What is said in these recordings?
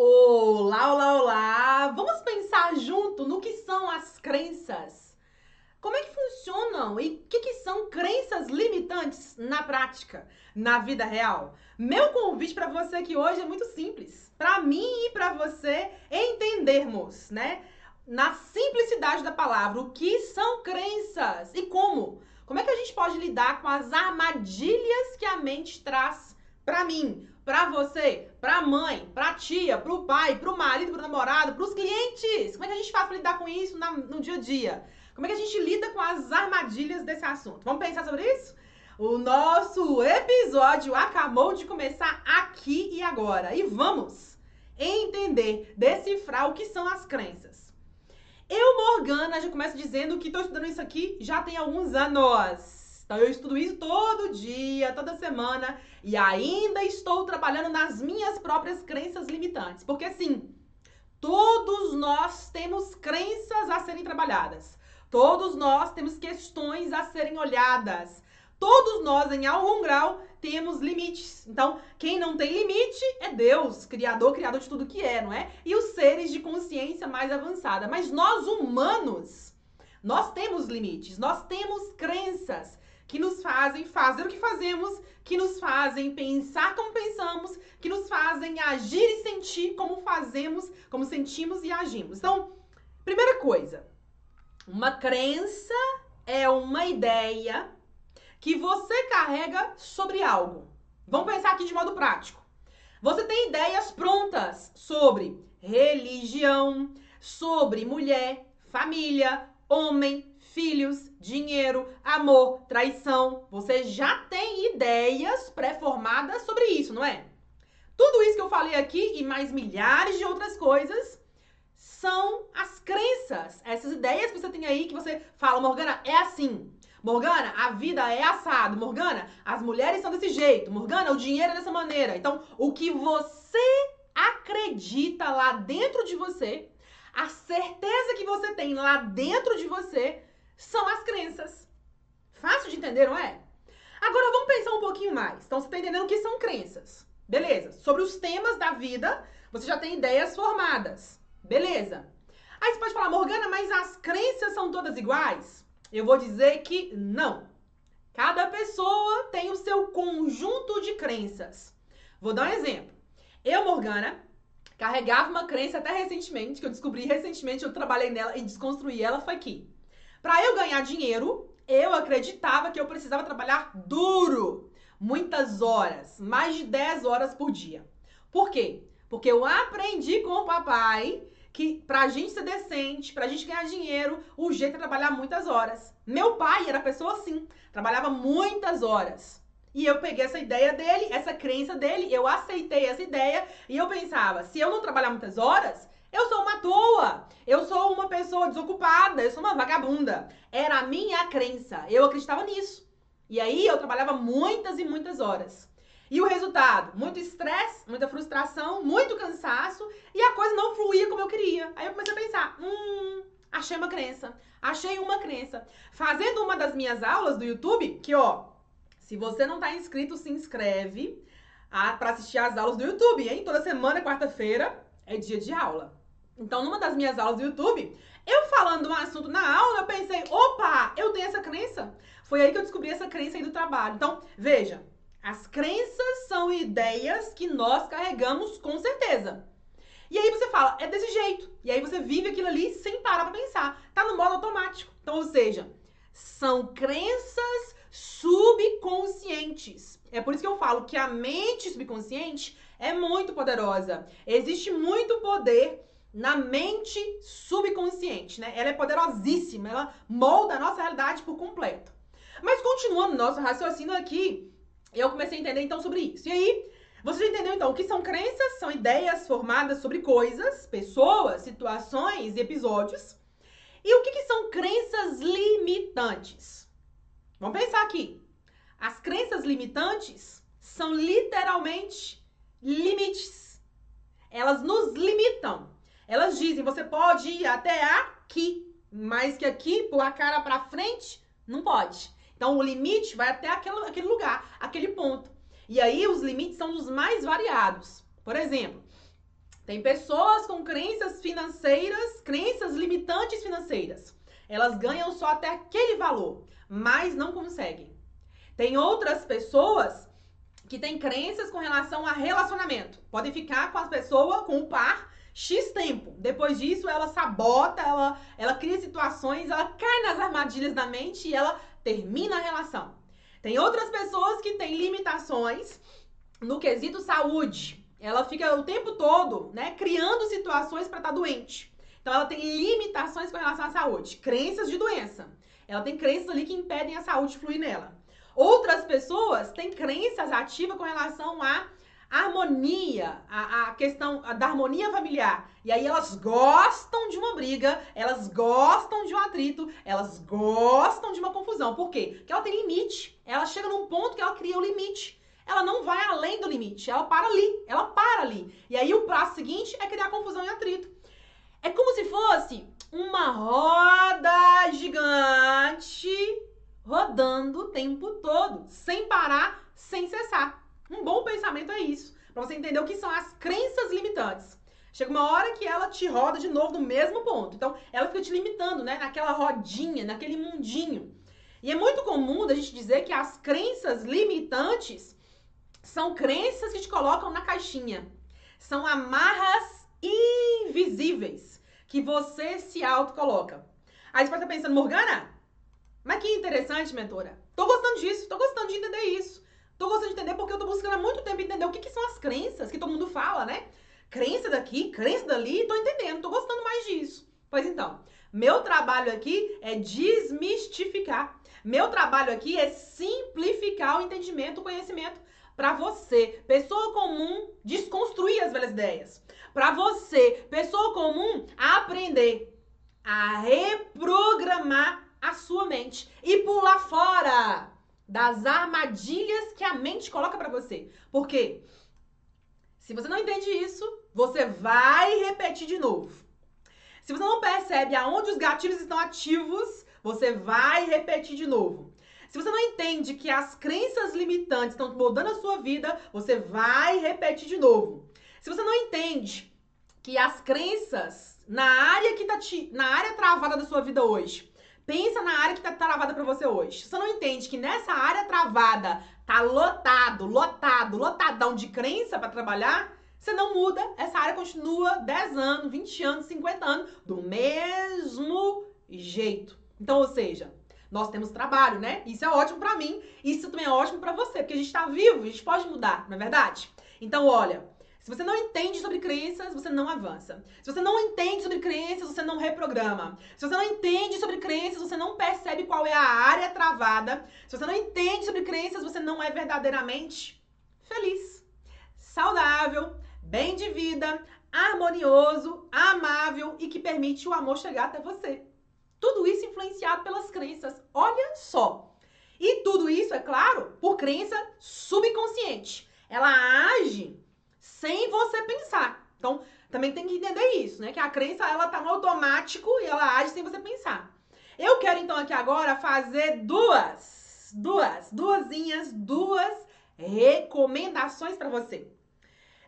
Olá, olá, olá! Vamos pensar junto no que são as crenças. Como é que funcionam e o que, que são crenças limitantes na prática, na vida real? Meu convite para você aqui hoje é muito simples. Para mim e para você entendermos, né? Na simplicidade da palavra, o que são crenças e como. Como é que a gente pode lidar com as armadilhas que a mente traz para mim, para você, para mãe, para tia, para o pai, para o marido, para o namorado, para os clientes? Como é que a gente faz para lidar com isso no dia a dia? Como é que a gente lida com as armadilhas desse assunto? Vamos pensar sobre isso? O nosso episódio acabou de começar aqui e agora. E vamos entender, decifrar o que são as crenças. Eu, Morgana, já começo dizendo que estou estudando isso aqui já tem alguns anos. Então, eu estudo isso todo dia, toda semana, e ainda estou trabalhando nas minhas próprias crenças limitantes. Porque, assim, todos nós temos crenças a serem trabalhadas. Todos nós temos questões a serem olhadas. Todos nós, em algum grau, temos limites. Então, quem não tem limite é Deus, criador, criador de tudo que é, não é? E os seres de consciência mais avançada. Mas nós, humanos, nós temos limites, nós temos crenças que nos fazem fazer o que fazemos, que nos fazem pensar como pensamos, que nos fazem agir e sentir como fazemos, como sentimos e agimos. Então, primeira coisa, uma crença é uma ideia que você carrega sobre algo. Vamos pensar aqui de modo prático. Você tem ideias prontas sobre religião, sobre mulher, família, homem, filhos, dinheiro, amor, traição. Você já tem ideias pré-formadas sobre isso, não é? Tudo isso que eu falei aqui e mais milhares de outras coisas são as crenças, essas ideias que você tem aí que você fala, Morgana, é assim. Morgana, a vida é assado. Morgana, as mulheres são desse jeito. Morgana, o dinheiro é dessa maneira. Então, o que você acredita lá dentro de você, a certeza que você tem lá dentro de você, são as crenças. Fácil de entender, não é? Agora vamos pensar um pouquinho mais. Então, você está entendendo o que são crenças. Beleza. Sobre os temas da vida, você já tem ideias formadas. Beleza. Aí você pode falar, Morgana, mas as crenças são todas iguais? Eu vou dizer que não. Cada pessoa tem o seu conjunto de crenças. Vou dar um exemplo. Eu, Morgana, carregava uma crença até recentemente, que eu descobri recentemente, eu trabalhei nela e desconstruí ela, foi que para eu ganhar dinheiro, eu acreditava que eu precisava trabalhar duro, muitas horas, mais de 10 horas por dia. Por quê? Porque eu aprendi com o papai que pra gente ser decente, pra gente ganhar dinheiro, o jeito é trabalhar muitas horas. Meu pai era pessoa assim, trabalhava muitas horas. E eu peguei essa ideia dele, essa crença dele, eu aceitei essa ideia e eu pensava, se eu não trabalhar muitas horas, eu sou uma toa, eu sou uma pessoa desocupada, eu sou uma vagabunda. Era a minha crença, eu acreditava nisso. E aí eu trabalhava muitas e muitas horas. E o resultado? Muito estresse, muita frustração, muito cansaço e a coisa não fluía como eu queria. Aí eu comecei a pensar: hum, achei uma crença. Achei uma crença. Fazendo uma das minhas aulas do YouTube, que ó, se você não tá inscrito, se inscreve para assistir as aulas do YouTube, hein? Toda semana, quarta-feira, é dia de aula. Então, numa das minhas aulas do YouTube, eu falando um assunto na aula, eu pensei, opa, eu tenho essa crença. Foi aí que eu descobri essa crença aí do trabalho. Então, veja, as crenças são ideias que nós carregamos com certeza. E aí você fala, é desse jeito. E aí você vive aquilo ali sem parar pra pensar. Tá no modo automático. Então, ou seja, são crenças subconscientes. É por isso que eu falo que a mente subconsciente é muito poderosa. Existe muito poder na mente subconsciente, né? Ela é poderosíssima, ela molda a nossa realidade por completo. Mas continuando nosso raciocínio aqui, eu comecei a entender então sobre isso. E aí, você já entendeu então o que são crenças? São ideias formadas sobre coisas, pessoas, situações e episódios. E o que, que são crenças limitantes? Vamos pensar aqui. As crenças limitantes são literalmente limites. Elas nos limitam. Elas dizem, você pode ir até aqui, mas que aqui, pôr a cara para frente, não pode. Então, o limite vai até aquele, aquele lugar, aquele ponto. E aí, os limites são os mais variados. Por exemplo, Tem pessoas com crenças financeiras, crenças limitantes financeiras. Elas ganham só até aquele valor, mas não conseguem. Tem outras pessoas que têm crenças com relação a relacionamento. Podem ficar com a pessoa, com o par, X tempo. Depois disso, ela sabota, ela, ela cria situações, ela cai nas armadilhas da mente e ela termina a relação. Tem outras pessoas que têm limitações no quesito saúde. Ela fica o tempo todo, né, criando situações para estar tá doente. Então ela tem limitações com relação à saúde, crenças de doença. Ela tem crenças ali que impedem a saúde fluir nela. Outras pessoas têm crenças ativas com relação à harmonia, a, questão da harmonia familiar. E aí elas gostam de uma briga, elas gostam de um atrito, elas gostam de uma confusão. Por quê? Porque ela tem limite. Ela chega num ponto que ela cria o limite. Ela não vai além do limite, ela para ali, ela para ali. E aí o passo seguinte é criar confusão e atrito. É como se fosse uma roda gigante rodando o tempo todo, sem parar, sem cessar. Um bom pensamento é isso, para você entender o que são as crenças limitantes. Chega uma hora que ela te roda de novo no mesmo ponto. Então, ela fica te limitando, né, naquela rodinha, naquele mundinho. E é muito comum a gente dizer que as crenças limitantes são crenças que te colocam na caixinha. São amarras invisíveis que você se auto-coloca. Aí você pode estar pensando, Morgana, mas que interessante, mentora. Tô gostando disso, tô gostando de entender isso. Tô gostando de entender porque eu tô buscando há muito tempo entender o que, que são as crenças que todo mundo fala, né? Crença daqui, crença dali, tô entendendo, tô gostando mais disso. Pois então, meu trabalho aqui é desmistificar. Meu trabalho aqui é simplificar o entendimento, o conhecimento para você, pessoa comum, desconstruir as velhas ideias. Para você, pessoa comum, aprender a reprogramar a sua mente e pular fora das armadilhas que a mente coloca para você. Por quê? Se você não entende isso, você vai repetir de novo. Se você não percebe aonde os gatilhos estão ativos, você vai repetir de novo. Se você não entende que as crenças limitantes estão moldando a sua vida, você vai repetir de novo. Se você não entende que as crenças na área que tá te, na área travada da sua vida hoje Pensa na área que tá travada para você hoje. Você não entende que nessa área travada tá lotado, lotado, lotadão de crença para trabalhar, você não muda, essa área continua 10 anos, 20 anos, 50 anos do mesmo jeito. Então, ou seja, nós temos trabalho, né? Isso é ótimo para mim, isso também é ótimo para você, porque a gente tá vivo, a gente pode mudar, não é verdade? Então, olha, se você não entende sobre crenças, você não avança. Se você não entende sobre crenças, você não reprograma. Se você não entende sobre crenças, você não percebe qual é a área travada. Se você não entende sobre crenças, você não é verdadeiramente feliz, saudável, bem de vida, harmonioso, amável e que permite o amor chegar até você. Tudo isso influenciado pelas crenças. Olha só. E tudo isso, é claro, por crença subconsciente. Ela age sem você pensar. Então, também tem que entender isso, né? Que a crença, ela tá no automático e ela age sem você pensar. Eu quero, então, aqui agora fazer duas, duas, duasinhas, duas recomendações para você.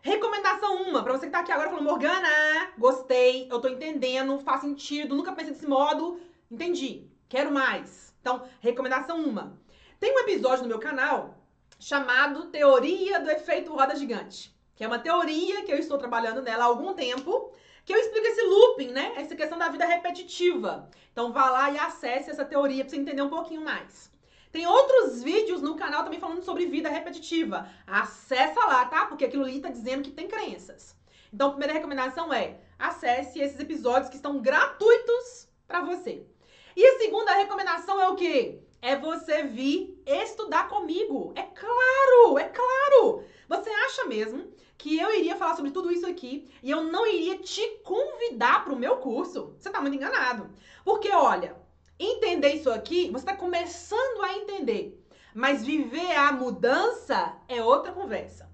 Recomendação uma, para você que tá aqui agora falando, Morgana, gostei, eu tô entendendo, faz sentido, nunca pensei desse modo, entendi, quero mais. Então, recomendação uma. Tem um episódio no meu canal chamado Teoria do Efeito Roda Gigante que é uma teoria que eu estou trabalhando nela há algum tempo, que eu explico esse looping, né? Essa questão da vida repetitiva. Então vá lá e acesse essa teoria para você entender um pouquinho mais. Tem outros vídeos no canal também falando sobre vida repetitiva. Acessa lá, tá? Porque aquilo ali tá dizendo que tem crenças. Então, a primeira recomendação é: acesse esses episódios que estão gratuitos para você. E a segunda recomendação é o quê? É você vir estudar comigo. É claro, é claro. Você acha mesmo que eu iria falar sobre tudo isso aqui e eu não iria te convidar para o meu curso, você está muito enganado. Porque, olha, entender isso aqui, você está começando a entender. Mas viver a mudança é outra conversa.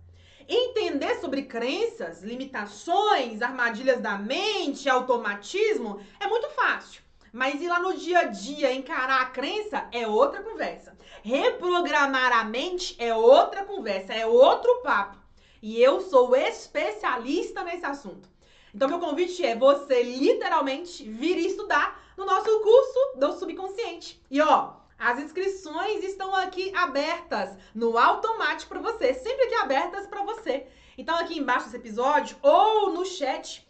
Entender sobre crenças, limitações, armadilhas da mente, automatismo é muito fácil. Mas ir lá no dia a dia encarar a crença é outra conversa. Reprogramar a mente é outra conversa, é outro papo. E eu sou especialista nesse assunto. Então, meu convite é você literalmente vir estudar no nosso curso do subconsciente. E ó, as inscrições estão aqui abertas no automático para você, sempre aqui abertas para você. Então aqui embaixo desse episódio ou no chat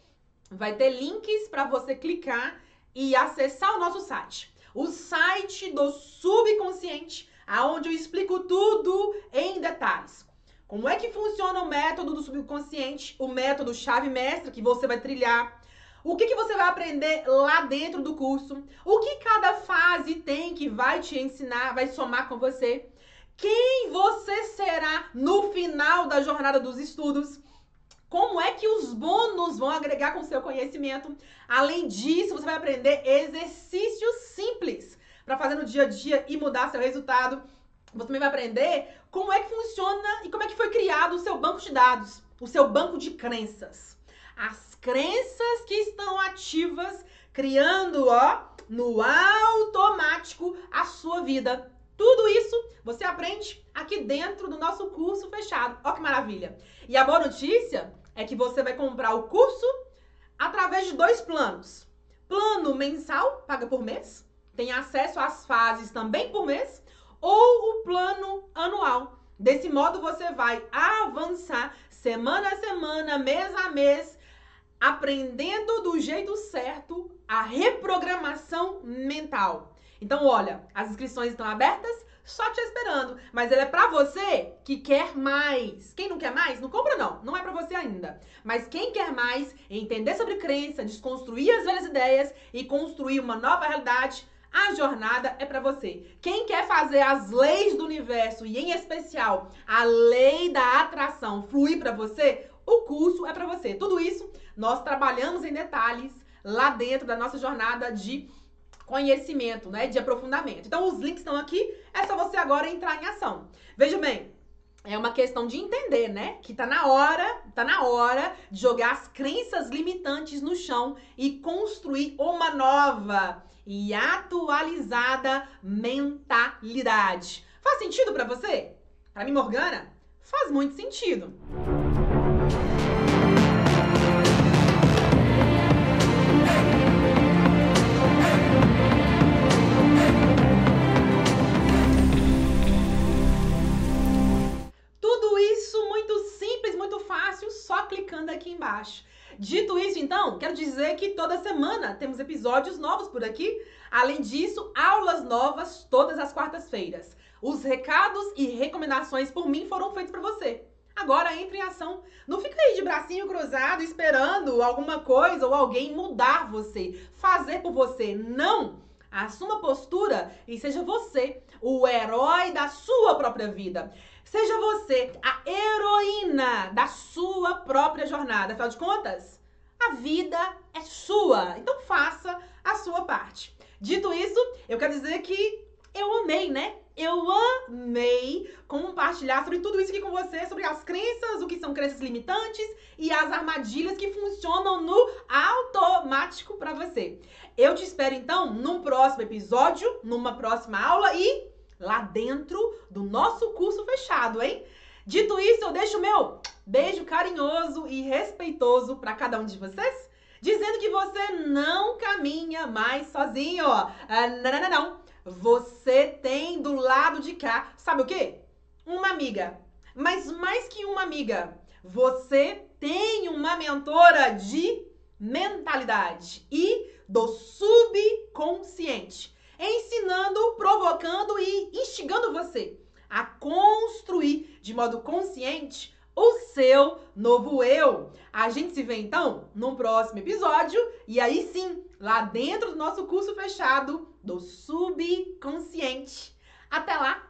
vai ter links para você clicar e acessar o nosso site. O site do subconsciente, aonde eu explico tudo em detalhes. Como é que funciona o método do subconsciente, o método chave mestra que você vai trilhar, o que, que você vai aprender lá dentro do curso, o que cada fase tem que vai te ensinar, vai somar com você, quem você será no final da jornada dos estudos. Como é que os bônus vão agregar com o seu conhecimento? Além disso, você vai aprender exercícios simples para fazer no dia a dia e mudar seu resultado. Você também vai aprender como é que funciona e como é que foi criado o seu banco de dados, o seu banco de crenças. As crenças que estão ativas, criando, ó, no automático a sua vida. Tudo isso você aprende aqui dentro do nosso curso fechado. Ó que maravilha! E a boa notícia é que você vai comprar o curso através de dois planos. Plano mensal, paga por mês, tem acesso às fases também por mês, ou o plano anual. Desse modo você vai avançar semana a semana, mês a mês, aprendendo do jeito certo a reprogramação mental. Então, olha, as inscrições estão abertas, só te esperando. Mas ele é para você que quer mais. Quem não quer mais, não compra não. Não é para você ainda. Mas quem quer mais, entender sobre crença, desconstruir as velhas ideias e construir uma nova realidade, a jornada é para você. Quem quer fazer as leis do universo e em especial a lei da atração fluir para você, o curso é para você. Tudo isso nós trabalhamos em detalhes lá dentro da nossa jornada de conhecimento, né, de aprofundamento. Então os links estão aqui, é só você agora entrar em ação. Veja bem, é uma questão de entender, né? Que tá na hora, tá na hora de jogar as crenças limitantes no chão e construir uma nova e atualizada mentalidade. Faz sentido para você? Para mim, Morgana, faz muito sentido. Clicando aqui embaixo. Dito isso, então, quero dizer que toda semana temos episódios novos por aqui. Além disso, aulas novas todas as quartas-feiras. Os recados e recomendações por mim foram feitos para você. Agora entre em ação. Não fica aí de bracinho cruzado esperando alguma coisa ou alguém mudar você, fazer por você. Não! Assuma postura e seja você o herói da sua própria vida. Seja você a heroína da sua própria jornada. Afinal de contas, a vida é sua. Então faça a sua parte. Dito isso, eu quero dizer que eu amei, né? Eu amei compartilhar sobre tudo isso aqui com você, sobre as crenças, o que são crenças limitantes e as armadilhas que funcionam no automático para você. Eu te espero então num próximo episódio, numa próxima aula e lá dentro do nosso curso fechado, hein? Dito isso, eu deixo o meu beijo carinhoso e respeitoso para cada um de vocês, dizendo que você não caminha mais sozinho. Ah, não, não, não, não. Você tem do lado de cá, sabe o quê? Uma amiga. Mas mais que uma amiga, você tem uma mentora de mentalidade e do subconsciente ensinando, provocando e instigando você modo consciente o seu novo eu. A gente se vê então num próximo episódio e aí sim, lá dentro do nosso curso fechado do subconsciente. Até lá!